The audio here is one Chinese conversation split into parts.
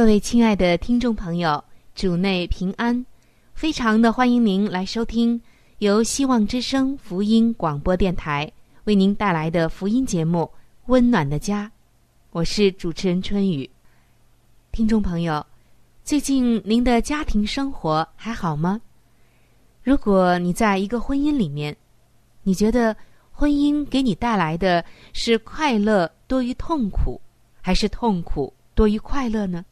各位亲爱的听众朋友，主内平安，非常的欢迎您来收听由希望之声福音广播电台为您带来的福音节目《温暖的家》，我是主持人春雨。听众朋友，最近您的家庭生活还好吗？如果你在一个婚姻里面，你觉得婚姻给你带来的是快乐多于痛苦，还是痛苦多于快乐呢？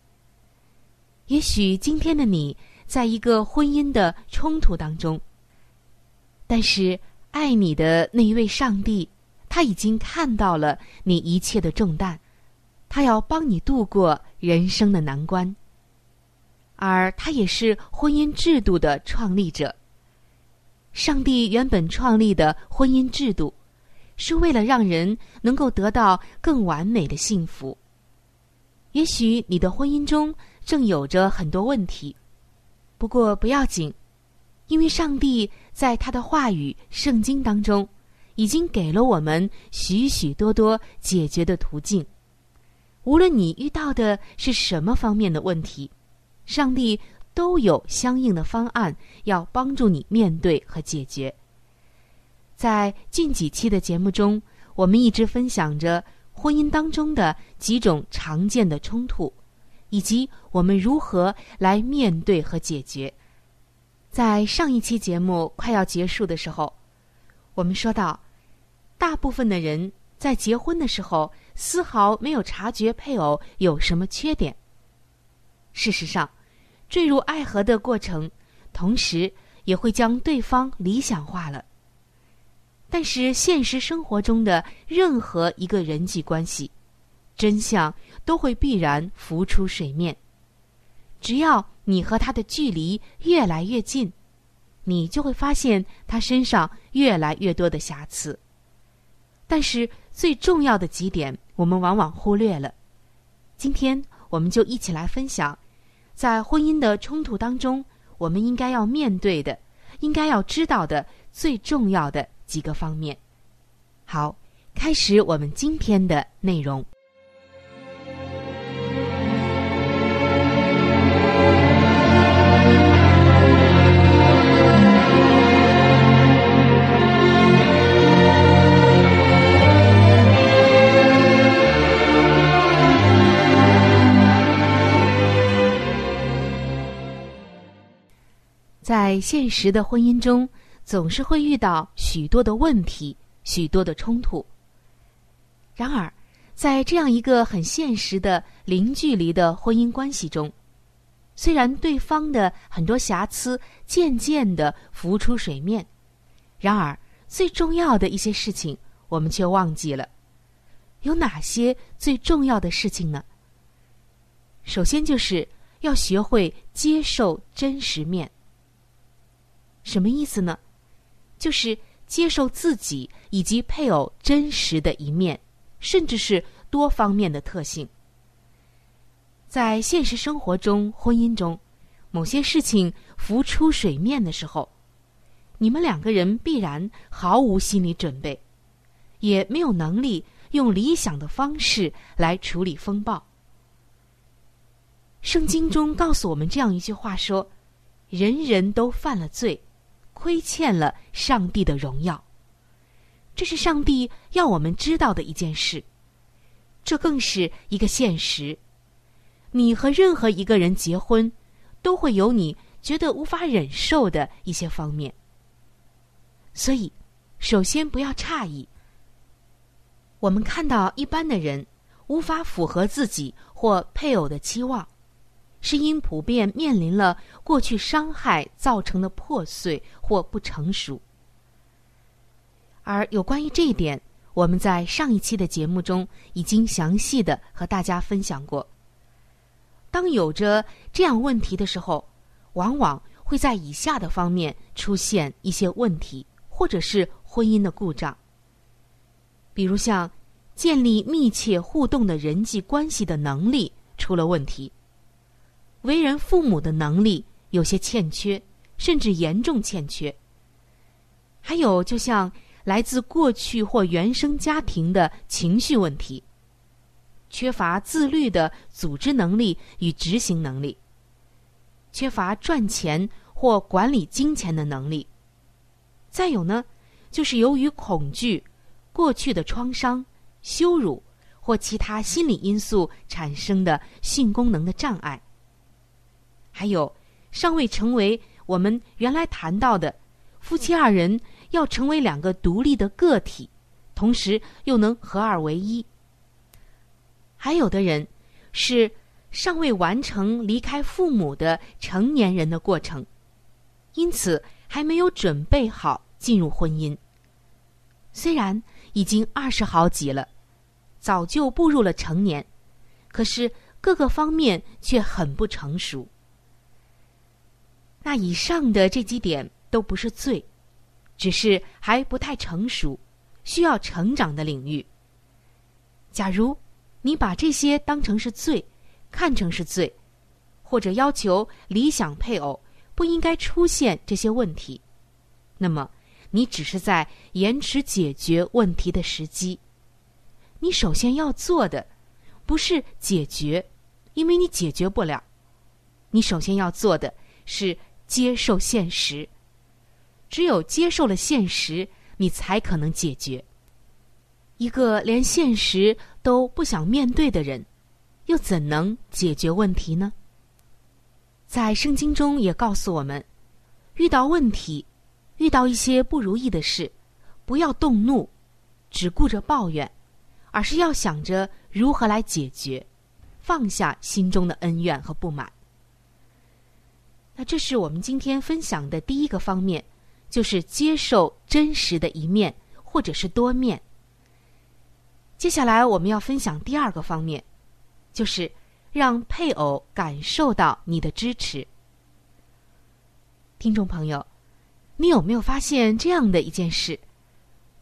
也许今天的你在一个婚姻的冲突当中，但是爱你的那一位上帝，他已经看到了你一切的重担，他要帮你度过人生的难关。而他也是婚姻制度的创立者。上帝原本创立的婚姻制度，是为了让人能够得到更完美的幸福。也许你的婚姻中，正有着很多问题，不过不要紧，因为上帝在他的话语《圣经》当中，已经给了我们许许多多解决的途径。无论你遇到的是什么方面的问题，上帝都有相应的方案要帮助你面对和解决。在近几期的节目中，我们一直分享着婚姻当中的几种常见的冲突。以及我们如何来面对和解决？在上一期节目快要结束的时候，我们说到，大部分的人在结婚的时候丝毫没有察觉配偶有什么缺点。事实上，坠入爱河的过程，同时也会将对方理想化了。但是现实生活中的任何一个人际关系，真相。都会必然浮出水面。只要你和他的距离越来越近，你就会发现他身上越来越多的瑕疵。但是最重要的几点，我们往往忽略了。今天我们就一起来分享，在婚姻的冲突当中，我们应该要面对的、应该要知道的最重要的几个方面。好，开始我们今天的内容。在现实的婚姻中，总是会遇到许多的问题、许多的冲突。然而，在这样一个很现实的零距离的婚姻关系中，虽然对方的很多瑕疵渐渐的浮出水面，然而最重要的一些事情我们却忘记了。有哪些最重要的事情呢？首先就是要学会接受真实面。什么意思呢？就是接受自己以及配偶真实的一面，甚至是多方面的特性。在现实生活中，婚姻中，某些事情浮出水面的时候，你们两个人必然毫无心理准备，也没有能力用理想的方式来处理风暴。圣经中告诉我们这样一句话说：“人人都犯了罪，亏欠了上帝的荣耀。”这是上帝要我们知道的一件事，这更是一个现实。你和任何一个人结婚，都会有你觉得无法忍受的一些方面。所以，首先不要诧异。我们看到一般的人无法符合自己或配偶的期望，是因普遍面临了过去伤害造成的破碎或不成熟。而有关于这一点，我们在上一期的节目中已经详细的和大家分享过。当有着这样问题的时候，往往会在以下的方面出现一些问题，或者是婚姻的故障。比如像建立密切互动的人际关系的能力出了问题，为人父母的能力有些欠缺，甚至严重欠缺。还有，就像来自过去或原生家庭的情绪问题。缺乏自律的组织能力与执行能力，缺乏赚钱或管理金钱的能力。再有呢，就是由于恐惧、过去的创伤、羞辱或其他心理因素产生的性功能的障碍。还有，尚未成为我们原来谈到的夫妻二人要成为两个独立的个体，同时又能合二为一。还有的人是尚未完成离开父母的成年人的过程，因此还没有准备好进入婚姻。虽然已经二十好几了，早就步入了成年，可是各个方面却很不成熟。那以上的这几点都不是罪，只是还不太成熟，需要成长的领域。假如。你把这些当成是罪，看成是罪，或者要求理想配偶不应该出现这些问题，那么你只是在延迟解决问题的时机。你首先要做的不是解决，因为你解决不了。你首先要做的是接受现实。只有接受了现实，你才可能解决。一个连现实都不想面对的人，又怎能解决问题呢？在圣经中也告诉我们，遇到问题，遇到一些不如意的事，不要动怒，只顾着抱怨，而是要想着如何来解决，放下心中的恩怨和不满。那这是我们今天分享的第一个方面，就是接受真实的一面，或者是多面。接下来我们要分享第二个方面，就是让配偶感受到你的支持。听众朋友，你有没有发现这样的一件事？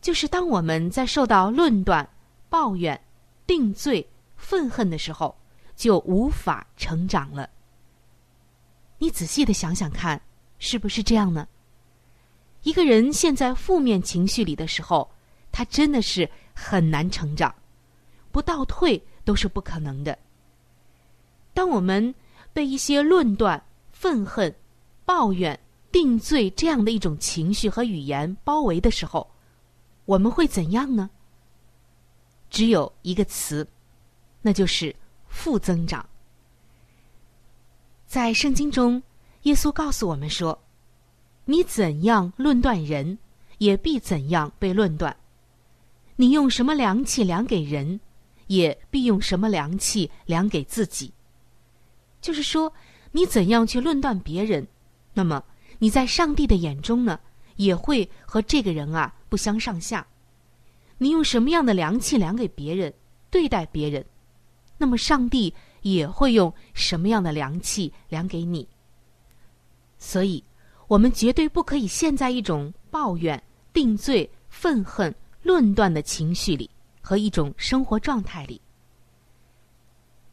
就是当我们在受到论断、抱怨、定罪、愤恨的时候，就无法成长了。你仔细的想想看，是不是这样呢？一个人陷在负面情绪里的时候，他真的是。很难成长，不倒退都是不可能的。当我们被一些论断、愤恨、抱怨、定罪这样的一种情绪和语言包围的时候，我们会怎样呢？只有一个词，那就是负增长。在圣经中，耶稣告诉我们说：“你怎样论断人，也必怎样被论断。”你用什么量器量给人，也必用什么量器量给自己。就是说，你怎样去论断别人，那么你在上帝的眼中呢，也会和这个人啊不相上下。你用什么样的量器量给别人，对待别人，那么上帝也会用什么样的量器量给你。所以，我们绝对不可以陷在一种抱怨、定罪、愤恨。论断的情绪里和一种生活状态里，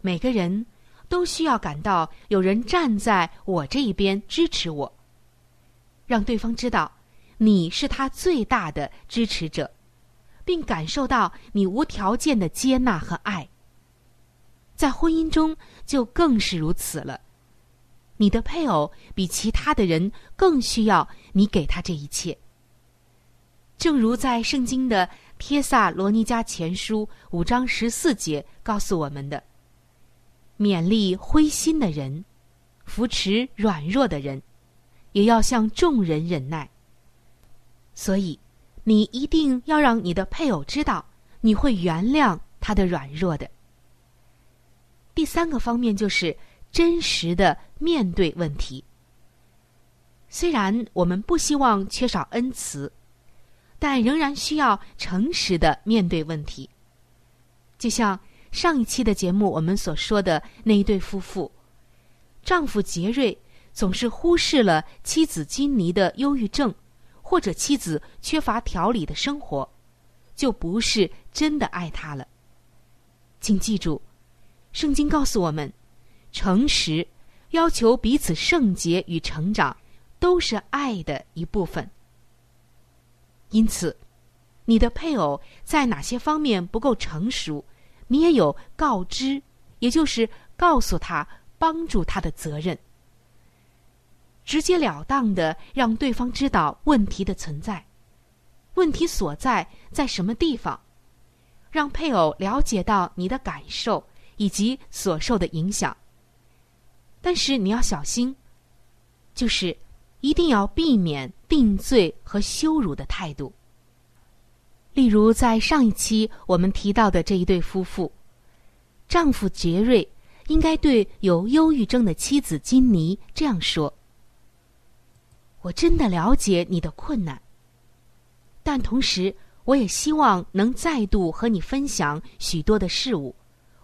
每个人都需要感到有人站在我这一边支持我，让对方知道你是他最大的支持者，并感受到你无条件的接纳和爱。在婚姻中就更是如此了，你的配偶比其他的人更需要你给他这一切。正如在圣经的《帖萨罗尼迦前书》五章十四节告诉我们的。勉励灰心的人，扶持软弱的人，也要向众人忍耐。所以，你一定要让你的配偶知道，你会原谅他的软弱的。第三个方面就是真实的面对问题。虽然我们不希望缺少恩慈，但仍然需要诚实的面对问题，就像。上一期的节目，我们所说的那一对夫妇，丈夫杰瑞总是忽视了妻子金妮的忧郁症，或者妻子缺乏调理的生活，就不是真的爱她了。请记住，圣经告诉我们，诚实、要求彼此圣洁与成长，都是爱的一部分。因此，你的配偶在哪些方面不够成熟？你也有告知，也就是告诉他、帮助他的责任，直截了当的让对方知道问题的存在，问题所在在什么地方，让配偶了解到你的感受以及所受的影响。但是你要小心，就是一定要避免定罪和羞辱的态度。例如，在上一期我们提到的这一对夫妇，丈夫杰瑞应该对有忧郁症的妻子金妮这样说：“我真的了解你的困难，但同时我也希望能再度和你分享许多的事物，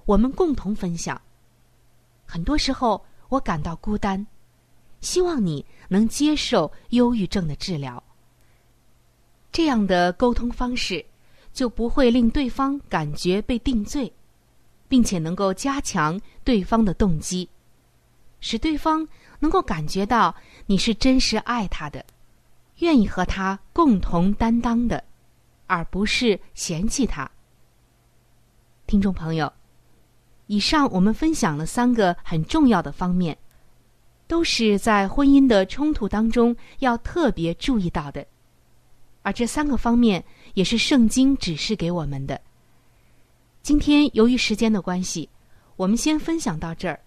我们共同分享。很多时候我感到孤单，希望你能接受忧郁症的治疗。”这样的沟通方式，就不会令对方感觉被定罪，并且能够加强对方的动机，使对方能够感觉到你是真实爱他的，愿意和他共同担当的，而不是嫌弃他。听众朋友，以上我们分享了三个很重要的方面，都是在婚姻的冲突当中要特别注意到的。而这三个方面也是圣经指示给我们的。今天由于时间的关系，我们先分享到这儿。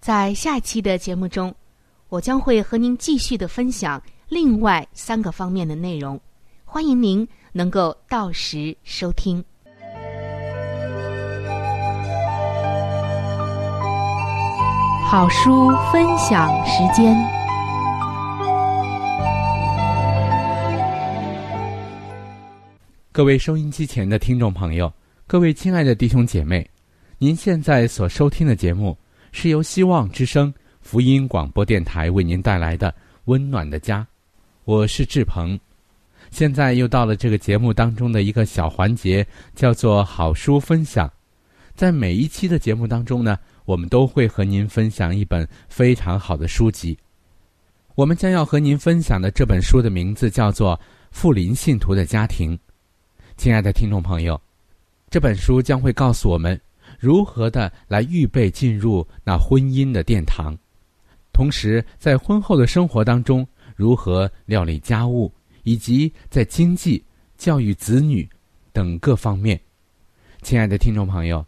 在下期的节目中，我将会和您继续的分享另外三个方面的内容，欢迎您能够到时收听。好书分享时间。各位收音机前的听众朋友，各位亲爱的弟兄姐妹，您现在所收听的节目是由希望之声福音广播电台为您带来的《温暖的家》，我是志鹏。现在又到了这个节目当中的一个小环节，叫做好书分享。在每一期的节目当中呢，我们都会和您分享一本非常好的书籍。我们将要和您分享的这本书的名字叫做《富林信徒的家庭》。亲爱的听众朋友，这本书将会告诉我们如何的来预备进入那婚姻的殿堂，同时在婚后的生活当中如何料理家务，以及在经济、教育子女等各方面。亲爱的听众朋友，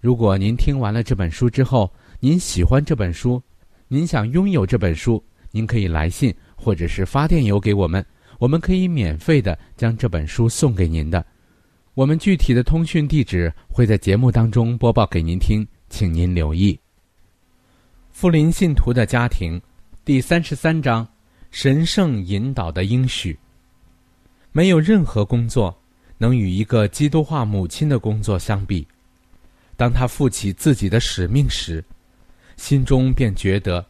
如果您听完了这本书之后，您喜欢这本书，您想拥有这本书，您可以来信或者是发电邮给我们。我们可以免费的将这本书送给您的，我们具体的通讯地址会在节目当中播报给您听，请您留意。富林信徒的家庭，第三十三章，神圣引导的应许。没有任何工作能与一个基督化母亲的工作相比。当他负起自己的使命时，心中便觉得，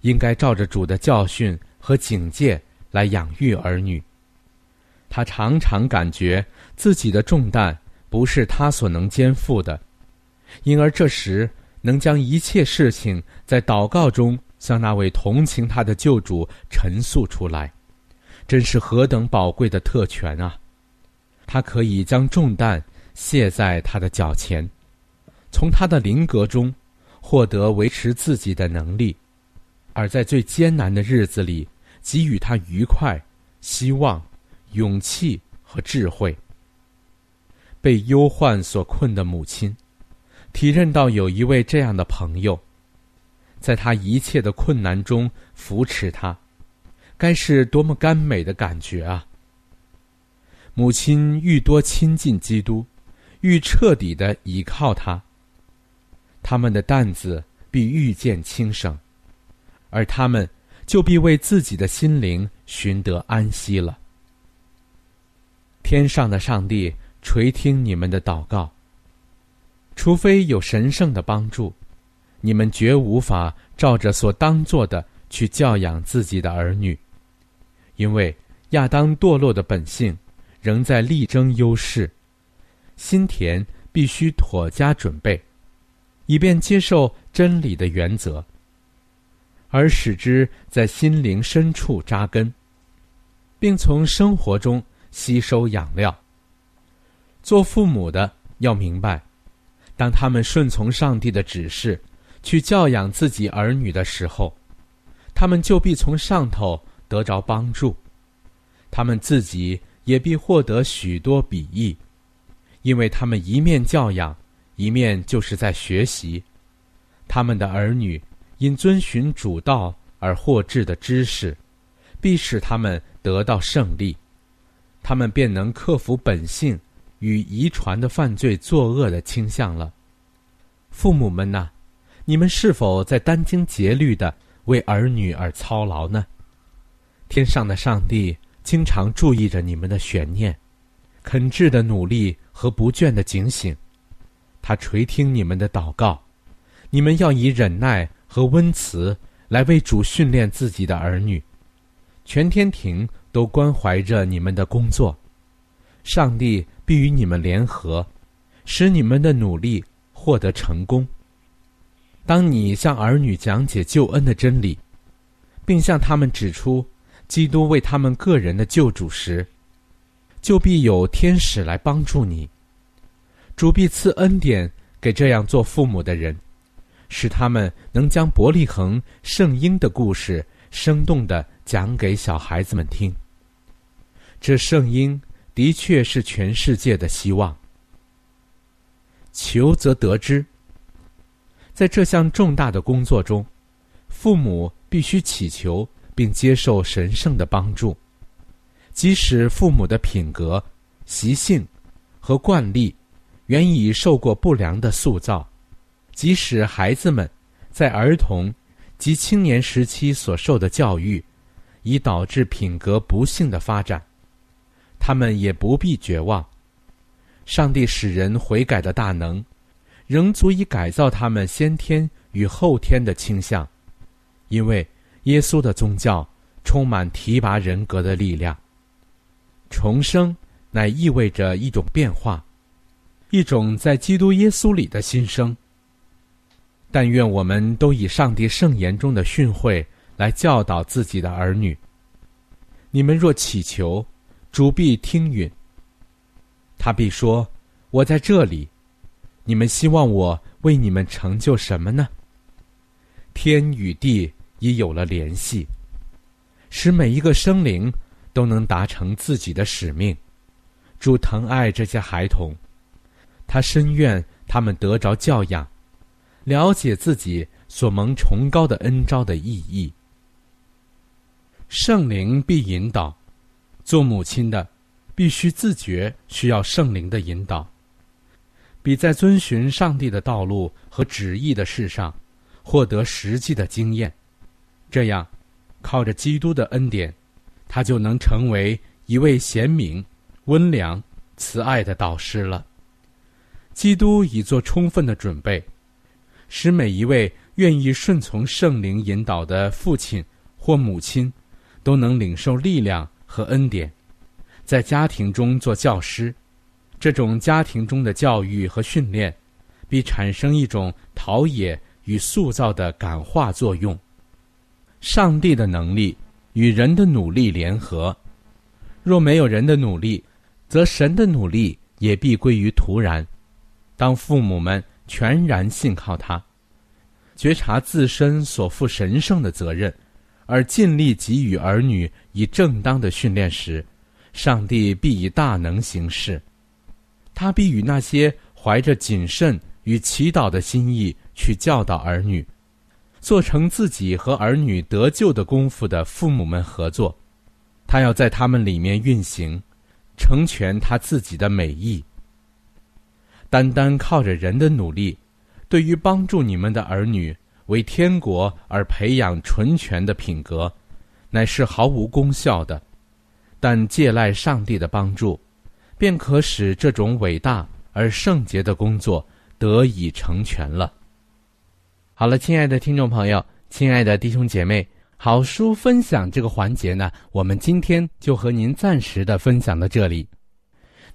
应该照着主的教训和警戒。来养育儿女，他常常感觉自己的重担不是他所能肩负的，因而这时能将一切事情在祷告中向那位同情他的救主陈述出来，真是何等宝贵的特权啊！他可以将重担卸在他的脚前，从他的灵格中获得维持自己的能力，而在最艰难的日子里给予他愉快、希望、勇气和智慧。被忧患所困的母亲，体认到有一位这样的朋友，在他一切的困难中扶持他，该是多么甘美的感觉啊！母亲愈多亲近基督，愈彻底的倚靠他。他们的担子必愈见轻省，而他们就必为自己的心灵寻得安息了。天上的上帝垂听你们的祷告。除非有神圣的帮助，你们绝无法照着所当做的去教养自己的儿女，因为亚当堕落的本性。仍在力争优势，心田必须妥加准备，以便接受真理的原则，而使之在心灵深处扎根，并从生活中吸收养料。做父母的要明白，当他们顺从上帝的指示，去教养自己儿女的时候，他们就必从上头得着帮助，他们自己。也必获得许多鄙夷，因为他们一面教养，一面就是在学习。他们的儿女因遵循主道而获致的知识，必使他们得到胜利，他们便能克服本性与遗传的犯罪作恶的倾向了。父母们呐，你们是否在殚精竭虑的为儿女而操劳呢？天上的上帝。经常注意着你们的悬念，肯挚的努力和不倦的警醒，他垂听你们的祷告。你们要以忍耐和温慈来为主训练自己的儿女。全天庭都关怀着你们的工作，上帝必与你们联合，使你们的努力获得成功。当你向儿女讲解救恩的真理，并向他们指出。基督为他们个人的救主时，就必有天使来帮助你。主必赐恩典给这样做父母的人，使他们能将伯利恒圣婴的故事生动的讲给小孩子们听。这圣婴的确是全世界的希望。求则得之。在这项重大的工作中，父母必须祈求。并接受神圣的帮助，即使父母的品格、习性和惯例原已受过不良的塑造，即使孩子们在儿童及青年时期所受的教育已导致品格不幸的发展，他们也不必绝望。上帝使人悔改的大能，仍足以改造他们先天与后天的倾向，因为。耶稣的宗教充满提拔人格的力量。重生乃意味着一种变化，一种在基督耶稣里的新生。但愿我们都以上帝圣言中的训诲来教导自己的儿女。你们若祈求，主必听允。他必说：“我在这里。”你们希望我为你们成就什么呢？天与地。已有了联系，使每一个生灵都能达成自己的使命。主疼爱这些孩童，他深愿他们得着教养，了解自己所蒙崇高的恩招的意义。圣灵必引导，做母亲的必须自觉需要圣灵的引导，比在遵循上帝的道路和旨意的事上获得实际的经验。这样，靠着基督的恩典，他就能成为一位贤明、温良、慈爱的导师了。基督已做充分的准备，使每一位愿意顺从圣灵引导的父亲或母亲，都能领受力量和恩典，在家庭中做教师。这种家庭中的教育和训练，必产生一种陶冶与塑造的感化作用。上帝的能力与人的努力联合，若没有人的努力，则神的努力也必归于徒然。当父母们全然信靠他，觉察自身所负神圣的责任，而尽力给予儿女以正当的训练时，上帝必以大能行事。他必与那些怀着谨慎与祈祷的心意去教导儿女，做成自己和儿女得救的功夫的父母们合作，他要在他们里面运行，成全他自己的美意。单单靠着人的努力，对于帮助你们的儿女为天国而培养纯全的品格，乃是毫无功效的。但借赖上帝的帮助。便可使这种伟大而圣洁的工作得以成全了。好了，亲爱的听众朋友，亲爱的弟兄姐妹，好书分享这个环节呢，我们今天就和您暂时的分享到这里。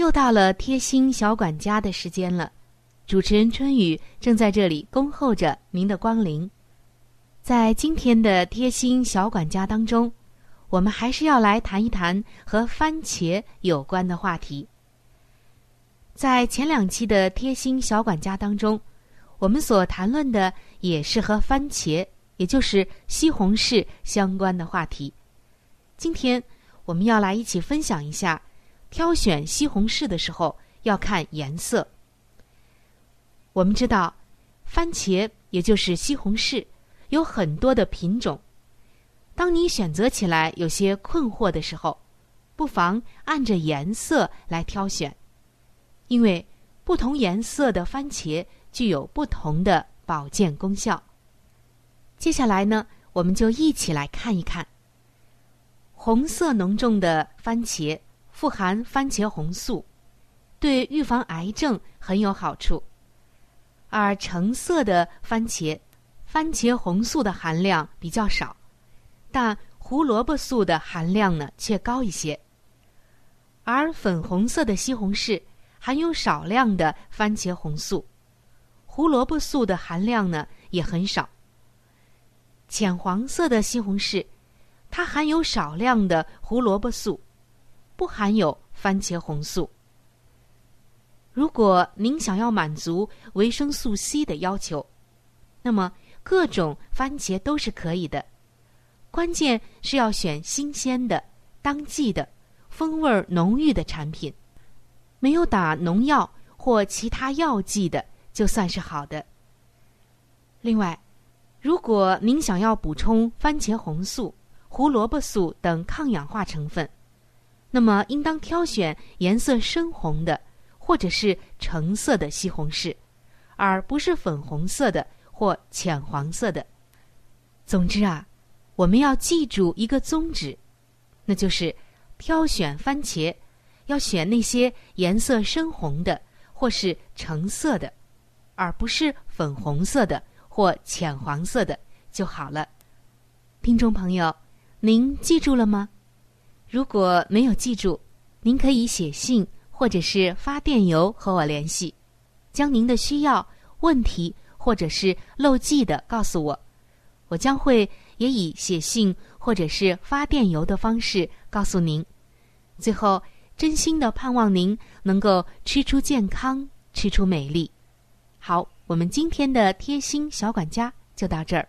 又到了贴心小管家的时间了。主持人春雨正在这里恭候着您的光临。在今天的贴心小管家当中，我们还是要来谈一谈和番茄有关的话题。在前两期的贴心小管家当中。我们所谈论的也是和番茄，也就是西红柿相关的话题。今天我们要来一起分享一下，挑选西红柿的时候要看颜色。我们知道，番茄也就是西红柿有很多的品种。当你选择起来有些困惑的时候，不妨按着颜色来挑选，因为不同颜色的番茄。具有不同的保健功效。接下来呢，我们就一起来看一看。红色浓重的番茄富含番茄红素，对预防癌症很有好处；而橙色的番茄，番茄红素的含量比较少，但胡萝卜素的含量呢却高一些。而粉红色的西红柿含有少量的番茄红素。胡萝卜素的含量呢也很少。浅黄色的西红柿，它含有少量的胡萝卜素，不含有番茄红素。如果您想要满足维生素 C 的要求，那么各种番茄都是可以的。关键是要选新鲜的、当季的、风味浓郁的产品，没有打农药或其他药剂的。就算是好的。另外，如果您想要补充番茄红素、胡萝卜素等抗氧化成分，那么应当挑选颜色深红的或者是橙色的西红柿，而不是粉红色的或浅黄色的。总之啊，我们要记住一个宗旨，那就是挑选番茄要选那些颜色深红的或是橙色的。而不是粉红色的或浅黄色的就好了。听众朋友，您记住了吗？如果没有记住，您可以写信或者是发电邮和我联系，将您的需要、问题或者是漏记的告诉我，我将会也以写信或者是发电邮的方式告诉您。最后，真心的盼望您能够吃出健康，吃出美丽。好，我们今天的贴心小管家就到这儿。